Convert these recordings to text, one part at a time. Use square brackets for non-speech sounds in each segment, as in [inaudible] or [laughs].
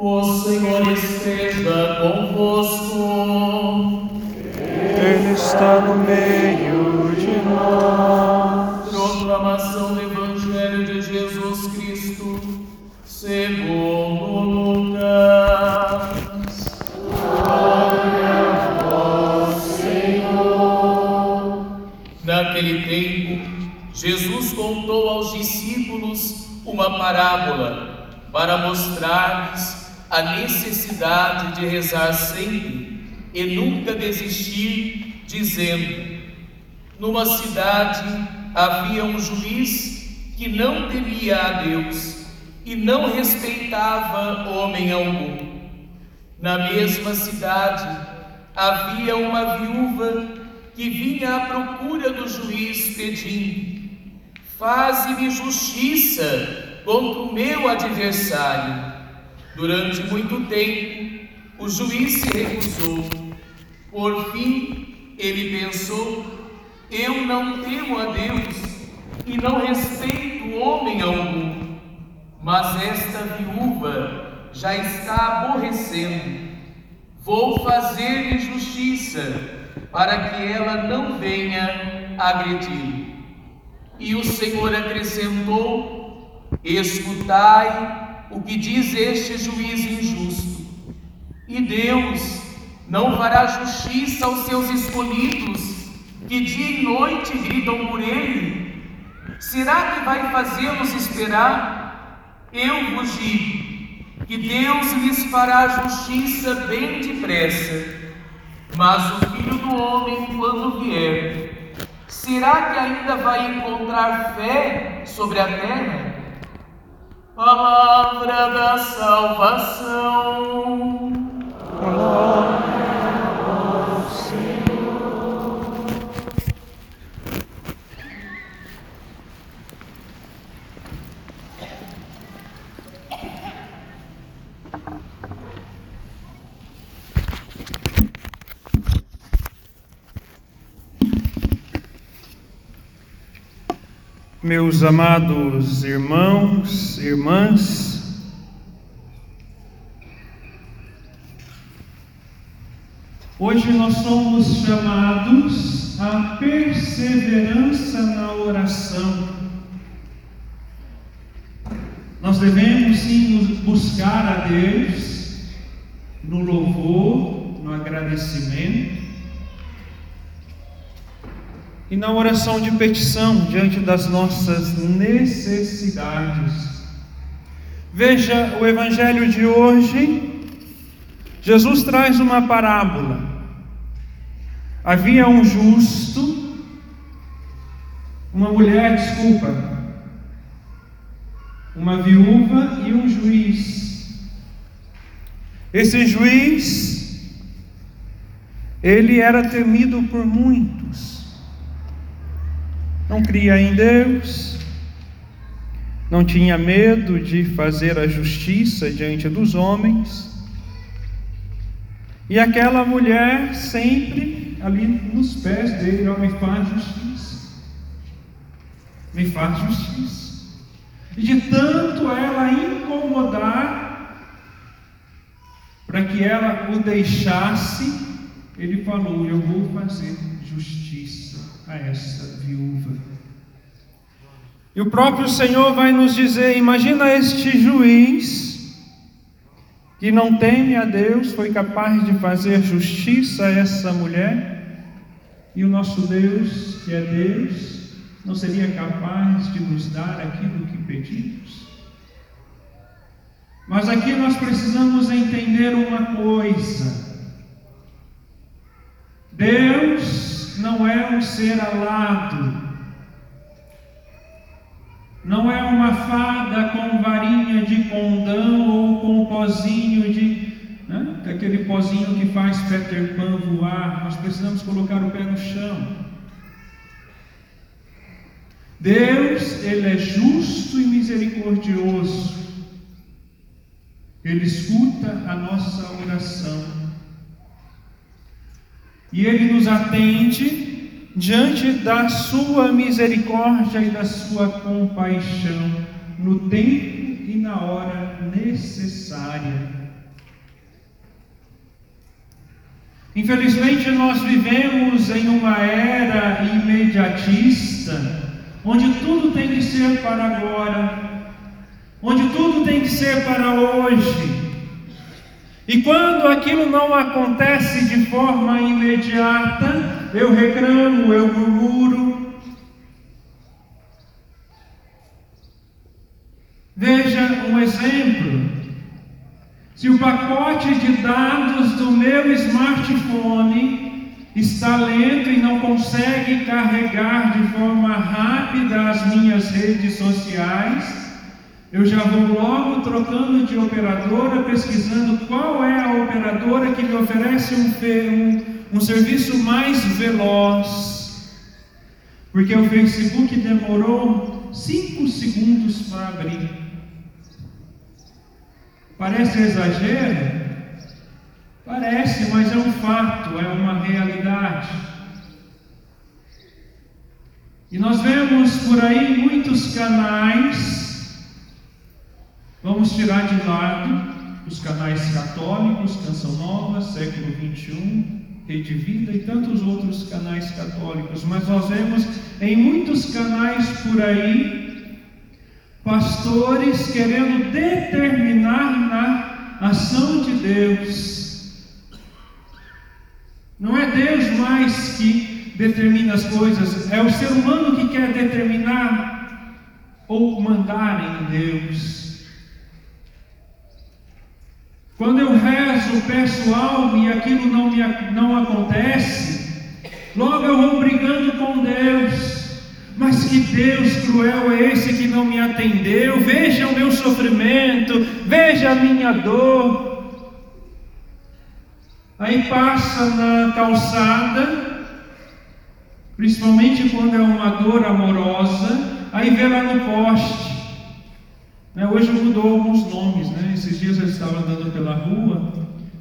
O Senhor esteja convosco. Ele está no meio de nós. Proclamação do Evangelho de Jesus Cristo, segundo Lucas. Naquele tempo, Jesus contou aos discípulos uma parábola para mostrar-lhes a necessidade de rezar sempre e nunca desistir, dizendo: Numa cidade havia um juiz que não temia a Deus e não respeitava homem algum. Na mesma cidade havia uma viúva que vinha à procura do juiz pedindo: Faze-me justiça contra o meu adversário. Durante muito tempo, o juiz se recusou. Por fim, ele pensou: Eu não temo a Deus e não respeito homem algum. Mas esta viúva já está aborrecendo. Vou fazer-lhe justiça para que ela não venha agredir. E o Senhor acrescentou: Escutai o que diz este juiz injusto. E Deus não fará justiça aos seus escolhidos, que dia e noite gritam por ele? Será que vai fazê-los esperar? Eu vos digo que Deus lhes fará justiça bem depressa. Mas o filho do homem, quando vier, será que ainda vai encontrar fé sobre a terra? Palavra da salvação. Glória Meus amados irmãos, irmãs, hoje nós somos chamados à perseverança na oração. Nós devemos sim buscar a Deus no louvor, no agradecimento, e na oração de petição diante das nossas necessidades. Veja o Evangelho de hoje, Jesus traz uma parábola. Havia um justo, uma mulher, desculpa, uma viúva e um juiz. Esse juiz, ele era temido por muitos não cria em Deus, não tinha medo de fazer a justiça diante dos homens, e aquela mulher sempre ali nos pés dele, ó, me faz justiça, me faz justiça. E de tanto ela incomodar, para que ela o deixasse, ele falou: Eu vou fazer justiça a essa viúva. E o próprio Senhor vai nos dizer: imagina este juiz que não teme a Deus, foi capaz de fazer justiça a essa mulher, e o nosso Deus, que é Deus, não seria capaz de nos dar aquilo que pedimos? Mas aqui nós precisamos entender uma coisa. Deus não é um ser alado, não é uma fada com varinha de condão ou com pozinho de. Né? aquele pozinho que faz Peter Pan voar. Nós precisamos colocar o pé no chão. Deus, Ele é justo e misericordioso. Ele escuta a nossa oração. E Ele nos atende diante da Sua misericórdia e da Sua compaixão, no tempo e na hora necessária. Infelizmente, nós vivemos em uma era imediatista, onde tudo tem que ser para agora, onde tudo tem que ser para hoje. E quando aquilo não acontece de forma imediata, eu reclamo, eu murmuro. Veja um exemplo. Se o pacote de dados do meu smartphone está lento e não consegue carregar de forma rápida as minhas redes sociais, eu já vou logo trocando de operadora, pesquisando qual é a operadora que me oferece um, um, um serviço mais veloz. Porque o Facebook demorou 5 segundos para abrir. Parece exagero? Parece, mas é um fato, é uma realidade. E nós vemos por aí muitos canais, vamos tirar de lado os canais católicos, Canção Nova, Século 21, Rede Vida e tantos outros canais católicos, mas nós vemos em muitos canais por aí pastores querendo determinar na ação de Deus. Não é Deus mais que determina as coisas, é o ser humano que quer determinar ou mandar em Deus. Quando eu rezo, peço algo e aquilo não, me, não acontece, logo eu vou brigando com Deus. Mas que Deus cruel é esse que não me atendeu? Veja o meu sofrimento, veja a minha dor. Aí passa na calçada, principalmente quando é uma dor amorosa, aí vê lá no poste. Né, hoje mudou alguns nomes, né? Esses dias eu estava andando pela rua,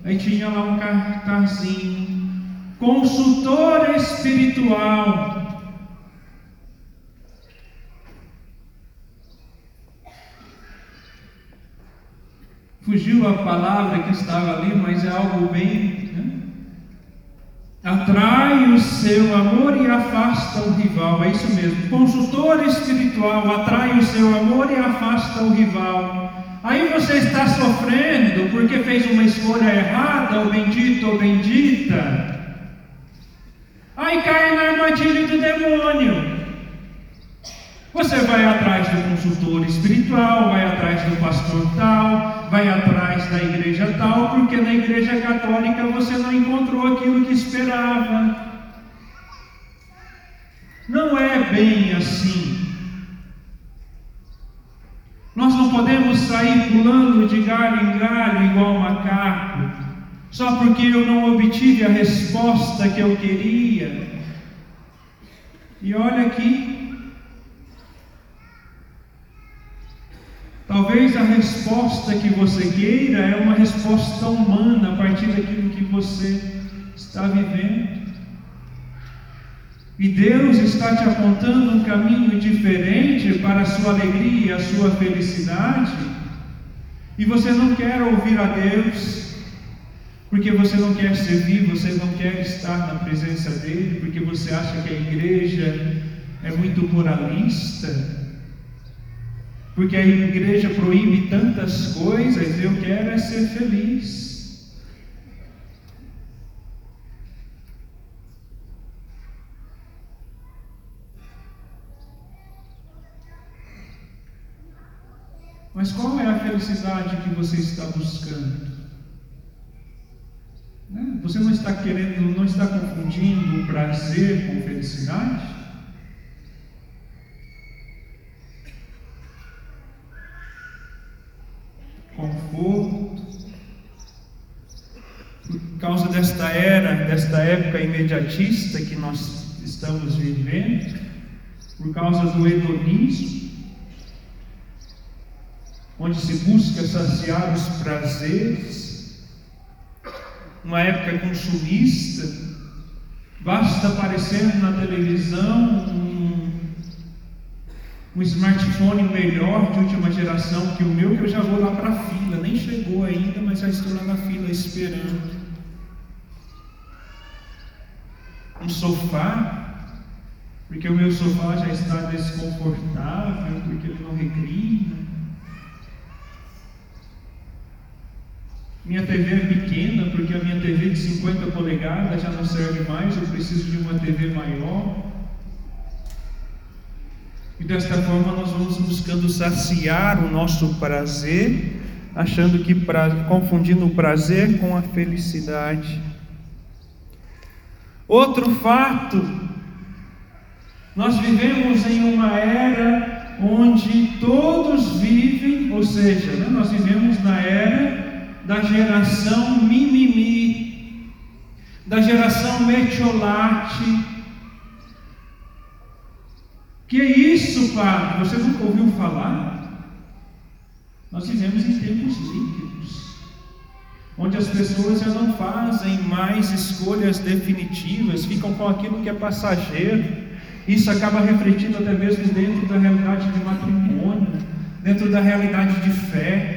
aí tinha lá um cartazinho, consultor espiritual. Fugiu a palavra que estava ali, mas é algo bem. Atrai o seu amor e afasta o rival. É isso mesmo. Consultor espiritual atrai o seu amor e afasta o rival. Aí você está sofrendo porque fez uma escolha errada, ou bendito ou bendita. Aí cai na armadilha do demônio. Você vai atrás do consultor espiritual, vai atrás do pastor tal, vai atrás da igreja tal, porque na igreja católica você não encontrou aquilo que esperava. Não é bem assim. Nós não podemos sair pulando de galho em galho igual macaco, só porque eu não obtive a resposta que eu queria. E olha aqui, Talvez a resposta que você queira é uma resposta humana a partir daquilo que você está vivendo. E Deus está te apontando um caminho diferente para a sua alegria a sua felicidade. E você não quer ouvir a Deus, porque você não quer servir, você não quer estar na presença dEle, porque você acha que a igreja é muito moralista porque a igreja proíbe tantas coisas, eu quero é ser feliz. Mas qual é a felicidade que você está buscando? Né? Você não está querendo, não está confundindo prazer com felicidade? Conforto. Por causa desta era, desta época imediatista que nós estamos vivendo, por causa do hedonismo, onde se busca saciar os prazeres, uma época consumista, basta aparecer na televisão um smartphone melhor de última geração que o meu, que eu já vou lá para a fila, nem chegou ainda, mas já estou lá na fila esperando. um sofá, porque o meu sofá já está desconfortável, porque ele não reclina. Minha TV é pequena, porque a minha TV de 50 polegadas já não serve mais, eu preciso de uma TV maior. E desta forma nós vamos buscando saciar o nosso prazer, achando que pra, confundindo o prazer com a felicidade. Outro fato, nós vivemos em uma era onde todos vivem, ou seja, né, nós vivemos na era da geração mimimi, da geração metiolate. Que é isso, Padre? Você nunca ouviu falar? Nós vivemos em tempos líquidos onde as pessoas já não fazem mais escolhas definitivas, ficam com aquilo que é passageiro. Isso acaba refletindo até mesmo dentro da realidade de matrimônio, dentro da realidade de fé.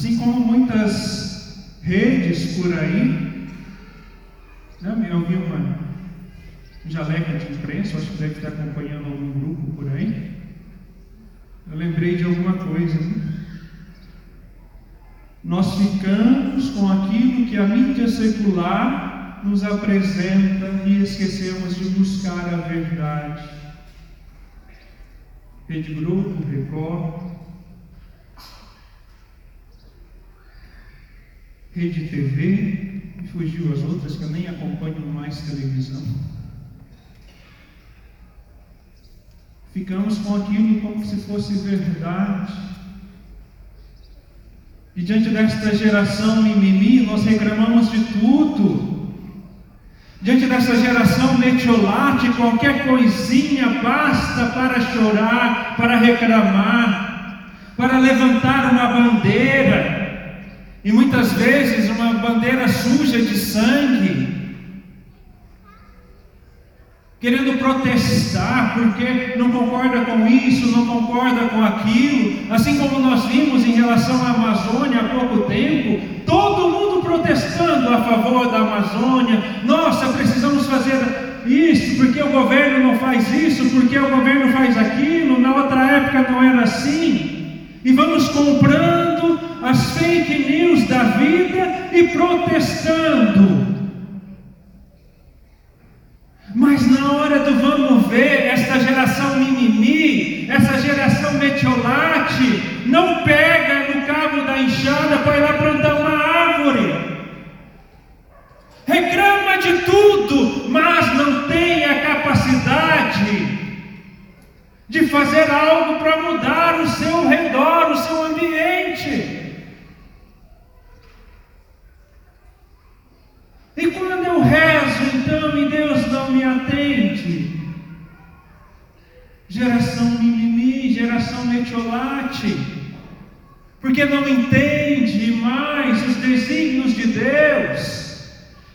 Assim como muitas redes por aí, não, eu vi uma jaleca de imprensa, acho que deve estar acompanhando algum grupo por aí. Eu lembrei de alguma coisa. Né? Nós ficamos com aquilo que a mídia secular nos apresenta e esquecemos de buscar a verdade. Rede Grupo, Record, Rede TV, e fugiu as outras que eu nem acompanho mais televisão. Ficamos com aquilo como se fosse verdade. E diante desta geração mimimi, nós reclamamos de tudo. Diante dessa geração metiolate, qualquer coisinha basta para chorar, para reclamar, para levantar uma bandeira. E muitas vezes uma bandeira suja de sangue, querendo protestar porque não concorda com isso, não concorda com aquilo, assim como nós vimos em relação à Amazônia há pouco tempo, todo mundo protestando a favor da Amazônia. Nossa, precisamos fazer isso, porque o governo não faz isso, porque o governo faz aquilo, na outra época não era assim. E vamos comprando as fake news da vida e protestando. Mas na hora do vamos ver, esta geração mimimi, essa geração metiolate, não pega no cabo da enxada para ir lá plantar uma árvore. Reclama de tudo, mas não tem a capacidade de fazer algo para mudar o seu redor, o seu ambiente. E quando eu rezo então e Deus não me atende, geração mimimi, geração metiolate, porque não entende mais os desígnios de Deus,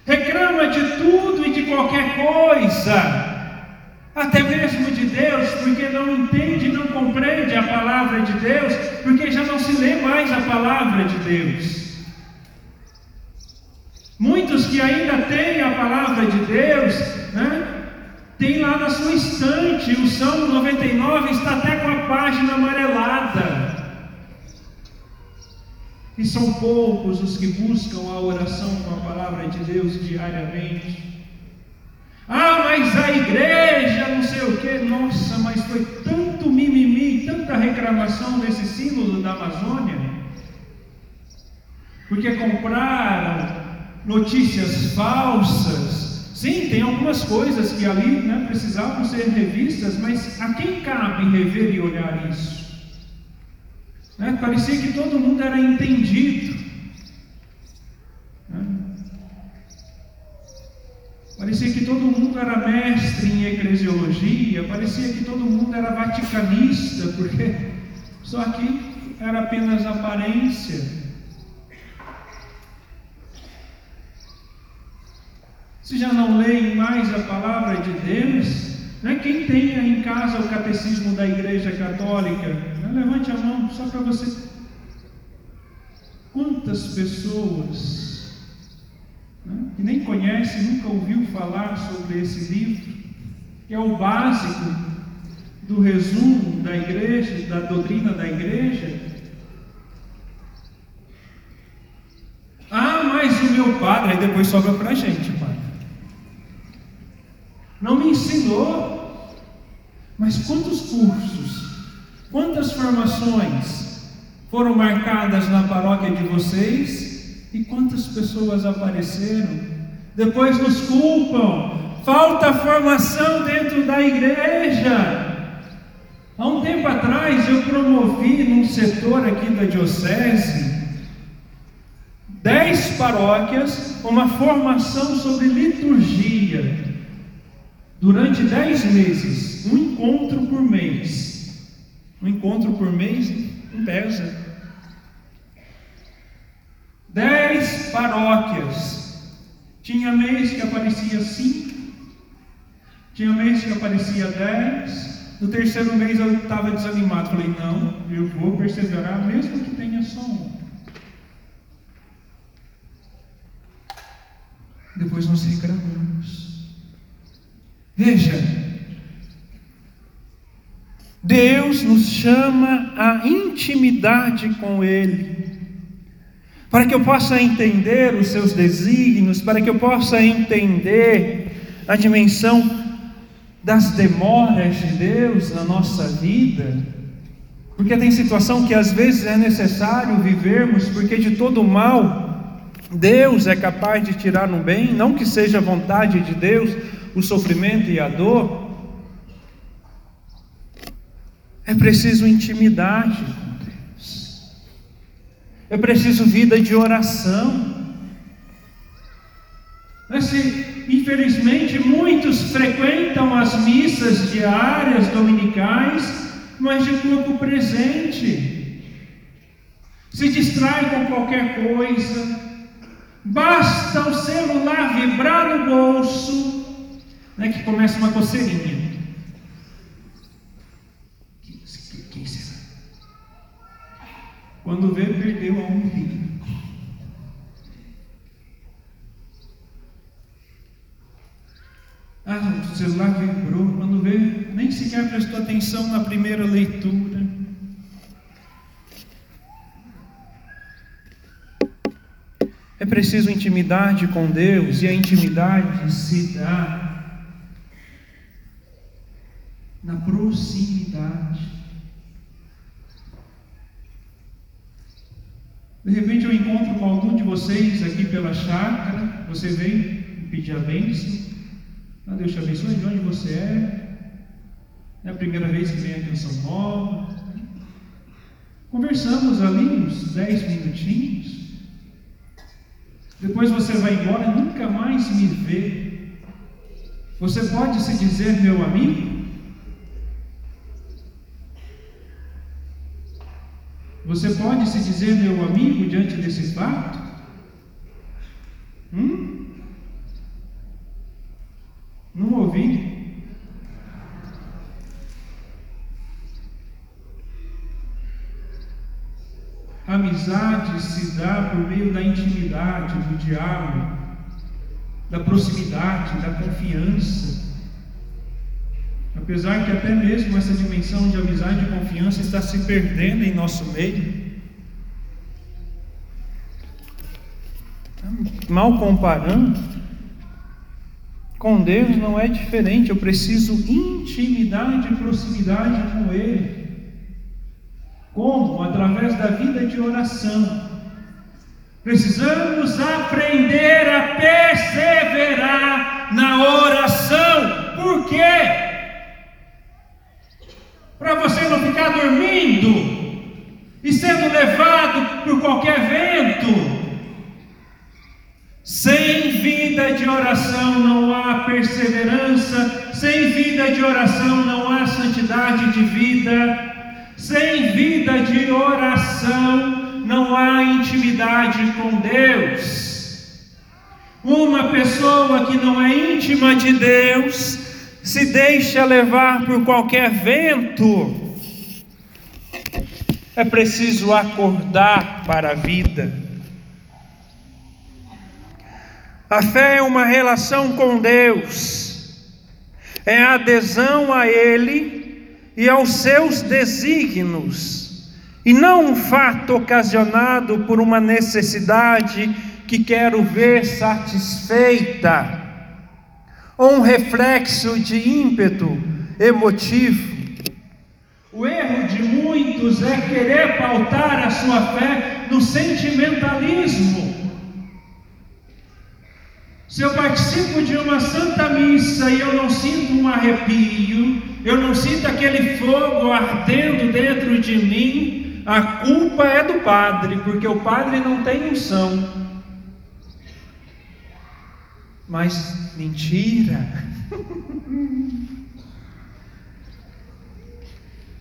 reclama de tudo e de qualquer coisa, até mesmo de Deus, porque não entende, não compreende a palavra de Deus, porque já não se lê mais a palavra de Deus. Muitos que ainda têm a palavra de Deus, né, tem lá na sua estante, o Salmo 99 está até com a página amarelada. E são poucos os que buscam a oração com a palavra de Deus diariamente. Ah, mas a igreja, não sei o que, nossa, mas foi tanto mimimi, tanta reclamação nesse símbolo da Amazônia, porque compraram notícias falsas. Sim, tem algumas coisas que ali né, precisavam ser revistas, mas a quem cabe rever e olhar isso? Né? Parecia que todo mundo era entendido. Parecia que todo mundo era mestre em eclesiologia, parecia que todo mundo era vaticanista, porque só que era apenas aparência. Se já não leem mais a palavra de Deus, Né? Quem tem em casa o catecismo da Igreja Católica, né? levante a mão só para você. Quantas pessoas né? que nem conhece, nunca ouviu falar sobre esse livro, que é o básico do resumo da igreja, da doutrina da igreja. Ah, mas o meu padre, aí depois sobra para a gente. Não me ensinou. Mas quantos cursos, quantas formações foram marcadas na paróquia de vocês e quantas pessoas apareceram? Depois nos culpam. Falta formação dentro da igreja. Há um tempo atrás eu promovi num setor aqui da diocese dez paróquias uma formação sobre liturgia durante dez meses, um encontro por mês. Um encontro por mês não pesa. Dez paróquias. Tinha mês que aparecia cinco, tinha mês que aparecia dez. No terceiro mês eu estava desanimado. Falei, não, eu vou perseverar, mesmo que tenha só um. Depois nós reclamamos. Veja, Deus nos chama à intimidade com Ele, para que eu possa entender os seus desígnios, para que eu possa entender a dimensão das demoras de Deus na nossa vida, porque tem situação que às vezes é necessário vivermos, porque de todo mal Deus é capaz de tirar no bem, não que seja vontade de Deus o sofrimento e a dor. É preciso intimidade com Deus. É preciso vida de oração. Esse Infelizmente, muitos frequentam as missas diárias, dominicais, mas de corpo presente. Se distrai com qualquer coisa, basta o celular vibrar no bolso, né, que começa uma coceirinha. Quem será? Quando vê, perdeu a umbigo. Ah, o celular vibrou. Quando vê, nem sequer prestou atenção na primeira leitura. É preciso intimidade com Deus e a intimidade se dá na proximidade. De repente eu encontro com algum de vocês aqui pela chácara, você vem pedir a bênção, ah, Deus te abençoe de onde você é. É a primeira vez que vem aqui em São Paulo. Conversamos ali uns 10 minutinhos. Depois você vai embora e nunca mais me vê. Você pode se dizer meu amigo? Você pode se dizer meu amigo diante desse fato? Hum? Não ouvi? Amizade se dá por meio da intimidade, do diálogo, da proximidade, da confiança. Apesar que até mesmo essa dimensão de amizade e confiança está se perdendo em nosso meio. Mal comparando, com Deus não é diferente, eu preciso intimidade e proximidade com Ele. Como? Através da vida de oração. Precisamos aprender a perseverar na oração. Por quê? Para ficar dormindo e sendo levado por qualquer vento sem vida de oração não há perseverança, sem vida de oração não há santidade de vida, sem vida de oração não há intimidade com Deus. Uma pessoa que não é íntima de Deus se deixa levar por qualquer vento. É preciso acordar para a vida. A fé é uma relação com Deus, é adesão a Ele e aos seus desígnios, e não um fato ocasionado por uma necessidade que quero ver satisfeita ou um reflexo de ímpeto emotivo. É querer pautar a sua fé no sentimentalismo. Se eu participo de uma santa missa e eu não sinto um arrepio, eu não sinto aquele fogo ardendo dentro de mim, a culpa é do padre, porque o padre não tem unção. Mas mentira. [laughs]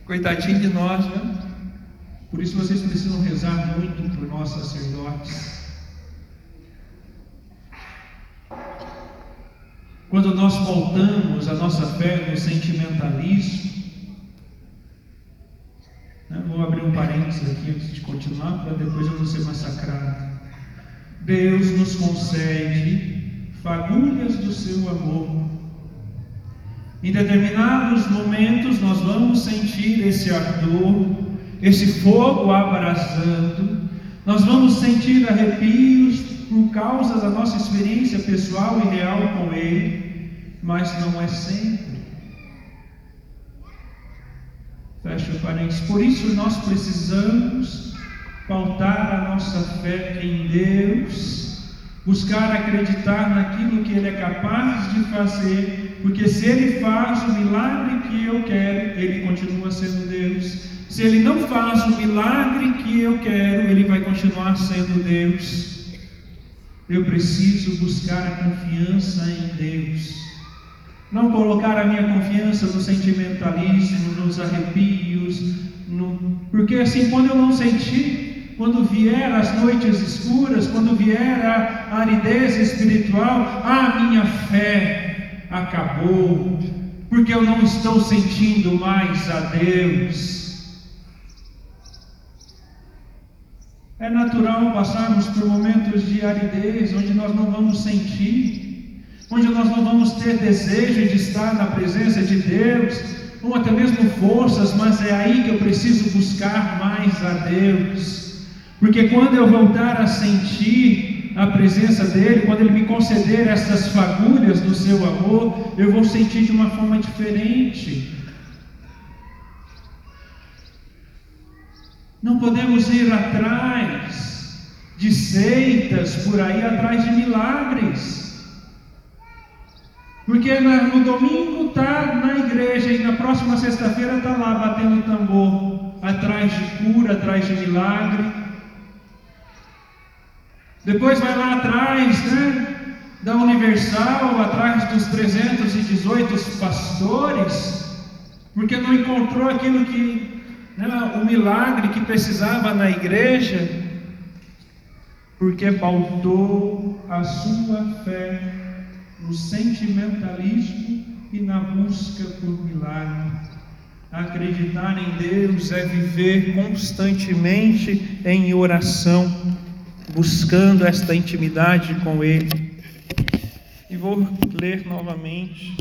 Coitadinho de nós, né? Por isso vocês precisam rezar muito por nós sacerdotes. Quando nós voltamos a nossa fé no sentimentalismo, né? vou abrir um parênteses aqui antes de continuar, para depois eu não ser massacrado. Deus nos concede fagulhas do seu amor. Em determinados momentos nós vamos sentir esse ardor, esse fogo abrasando, nós vamos sentir arrepios por causa da nossa experiência pessoal e real com Ele, mas não é sempre. Fecha o parênteses. Por isso nós precisamos pautar a nossa fé em Deus buscar acreditar naquilo que Ele é capaz de fazer, porque se Ele faz o milagre que eu quero, Ele continua sendo Deus. Se Ele não faz o milagre que eu quero, Ele vai continuar sendo Deus. Eu preciso buscar a confiança em Deus. Não colocar a minha confiança no sentimentalismo, nos arrepios, no... porque assim, quando eu não sentir, quando vier as noites escuras, quando vier a aridez espiritual, a minha fé acabou, porque eu não estou sentindo mais a Deus. É natural passarmos por momentos de aridez, onde nós não vamos sentir, onde nós não vamos ter desejo de estar na presença de Deus, ou até mesmo forças, mas é aí que eu preciso buscar mais a Deus. Porque quando eu voltar a sentir a presença dele, quando ele me conceder essas fagulhas do seu amor, eu vou sentir de uma forma diferente. Não podemos ir atrás de seitas por aí, atrás de milagres. Porque no domingo está na igreja e na próxima sexta-feira está lá batendo tambor, atrás de cura, atrás de milagre. Depois vai lá atrás, né? Da Universal, atrás dos 318 pastores, porque não encontrou aquilo que, né, o milagre que precisava na igreja, porque pautou a sua fé no sentimentalismo e na busca por milagre. Acreditar em Deus é viver constantemente em oração buscando esta intimidade com Ele. E vou ler novamente.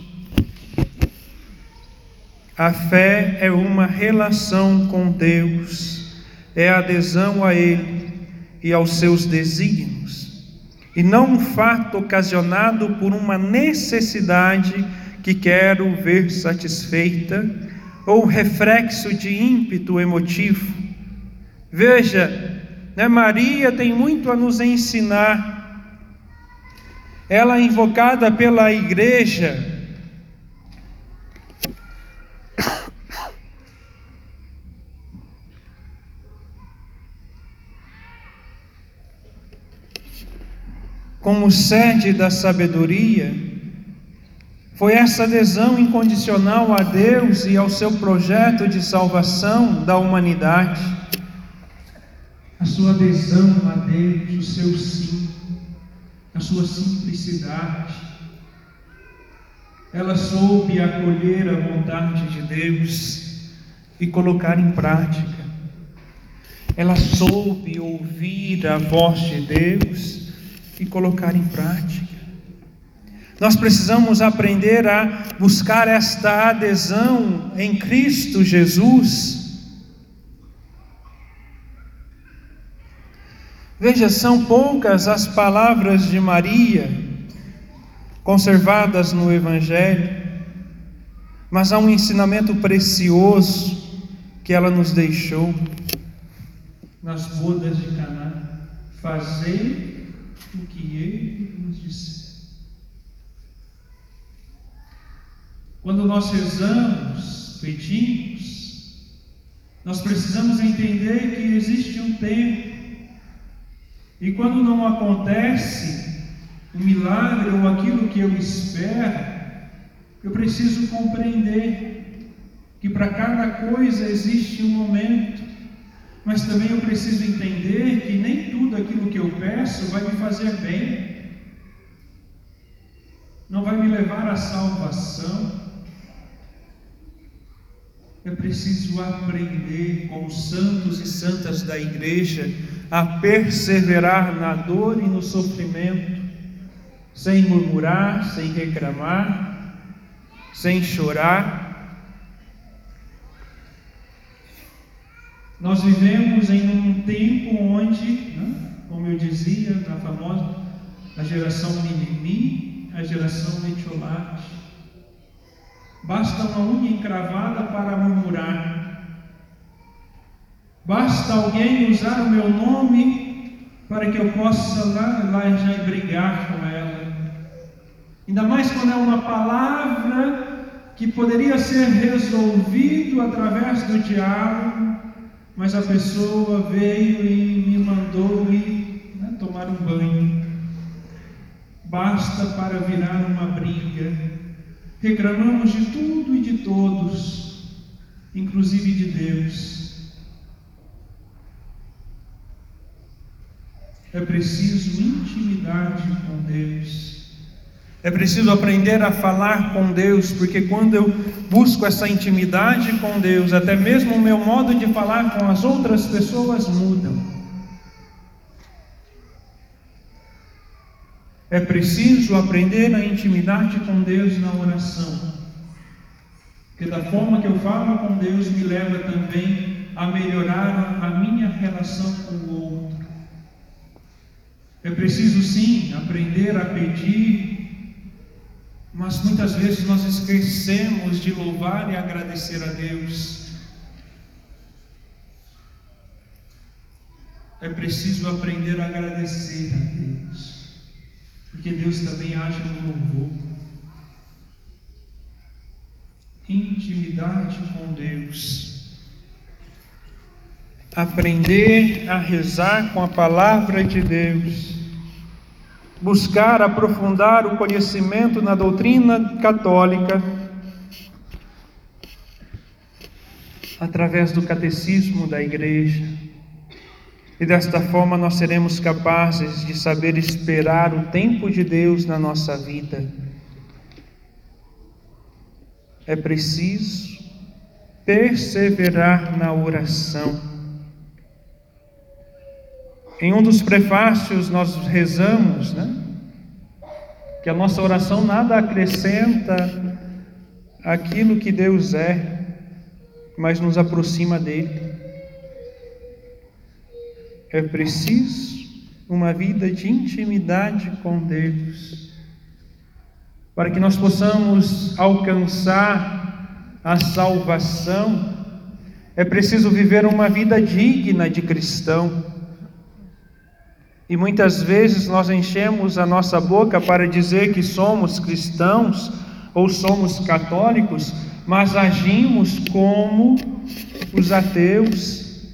A fé é uma relação com Deus, é adesão a Ele e aos seus desígnios, e não um fato ocasionado por uma necessidade que quero ver satisfeita ou reflexo de ímpeto emotivo. Veja, né? Maria tem muito a nos ensinar. Ela é invocada pela igreja. Como sede da sabedoria, foi essa adesão incondicional a Deus e ao seu projeto de salvação da humanidade a sua adesão a Deus, o seu sim, a sua simplicidade. ela soube acolher a vontade de Deus e colocar em prática. Ela soube ouvir a voz de Deus e colocar em prática. Nós precisamos aprender a buscar esta adesão em Cristo Jesus. Veja, são poucas as palavras de Maria conservadas no Evangelho, mas há um ensinamento precioso que ela nos deixou nas bodas de Caná. Fazei o que ele nos disse. Quando nós rezamos, pedimos, nós precisamos entender que existe um tempo. E quando não acontece o milagre ou aquilo que eu espero, eu preciso compreender que para cada coisa existe um momento, mas também eu preciso entender que nem tudo aquilo que eu peço vai me fazer bem, não vai me levar à salvação. É preciso aprender com os santos e santas da igreja a perseverar na dor e no sofrimento, sem murmurar, sem reclamar, sem chorar. Nós vivemos em um tempo onde, né, como eu dizia, na famosa a geração mimimi, a geração metiolate, Basta uma unha encravada para murmurar. Basta alguém usar o meu nome para que eu possa lá, lá já brigar com ela. Ainda mais quando é uma palavra que poderia ser resolvido através do diálogo, mas a pessoa veio e me mandou ir né, tomar um banho. Basta para virar uma briga reclamamos de tudo e de todos, inclusive de Deus. É preciso intimidade com Deus. É preciso aprender a falar com Deus, porque quando eu busco essa intimidade com Deus, até mesmo o meu modo de falar com as outras pessoas mudam. É preciso aprender a intimidade com Deus na oração. Porque da forma que eu falo com Deus me leva também a melhorar a minha relação com o. É preciso sim aprender a pedir, mas muitas vezes nós esquecemos de louvar e agradecer a Deus. É preciso aprender a agradecer a Deus. Porque Deus também age no louvor. Intimidade com Deus. Aprender a rezar com a palavra de Deus. Buscar aprofundar o conhecimento na doutrina católica através do catecismo da igreja e desta forma nós seremos capazes de saber esperar o tempo de Deus na nossa vida. É preciso perseverar na oração. Em um dos prefácios nós rezamos, né? Que a nossa oração nada acrescenta aquilo que Deus é, mas nos aproxima dele. É preciso uma vida de intimidade com Deus, para que nós possamos alcançar a salvação. É preciso viver uma vida digna de cristão. E muitas vezes nós enchemos a nossa boca para dizer que somos cristãos ou somos católicos, mas agimos como os ateus,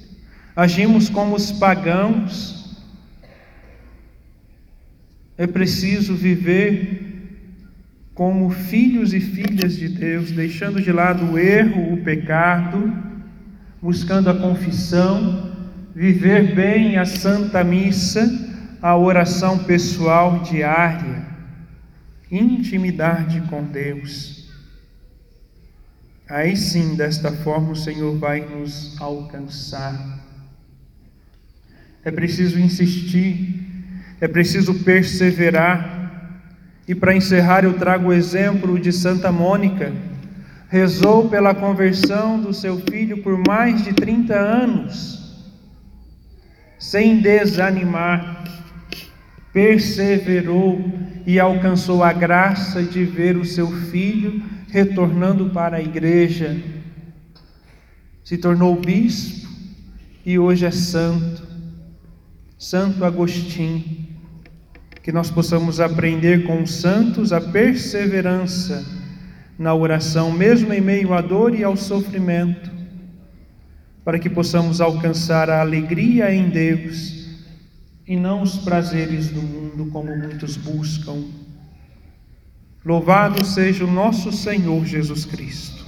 agimos como os pagãos. É preciso viver como filhos e filhas de Deus, deixando de lado o erro, o pecado, buscando a confissão, viver bem a Santa Missa, a oração pessoal diária. intimidade com Deus. Aí sim, desta forma, o Senhor vai nos alcançar. É preciso insistir, é preciso perseverar. E para encerrar, eu trago o exemplo de Santa Mônica. Rezou pela conversão do seu filho por mais de 30 anos, sem desanimar, perseverou e alcançou a graça de ver o seu filho retornando para a igreja. Se tornou bispo e hoje é santo. Santo Agostinho. Que nós possamos aprender com os santos a perseverança na oração, mesmo em meio à dor e ao sofrimento, para que possamos alcançar a alegria em Deus e não os prazeres do mundo como muitos buscam. Louvado seja o nosso Senhor Jesus Cristo.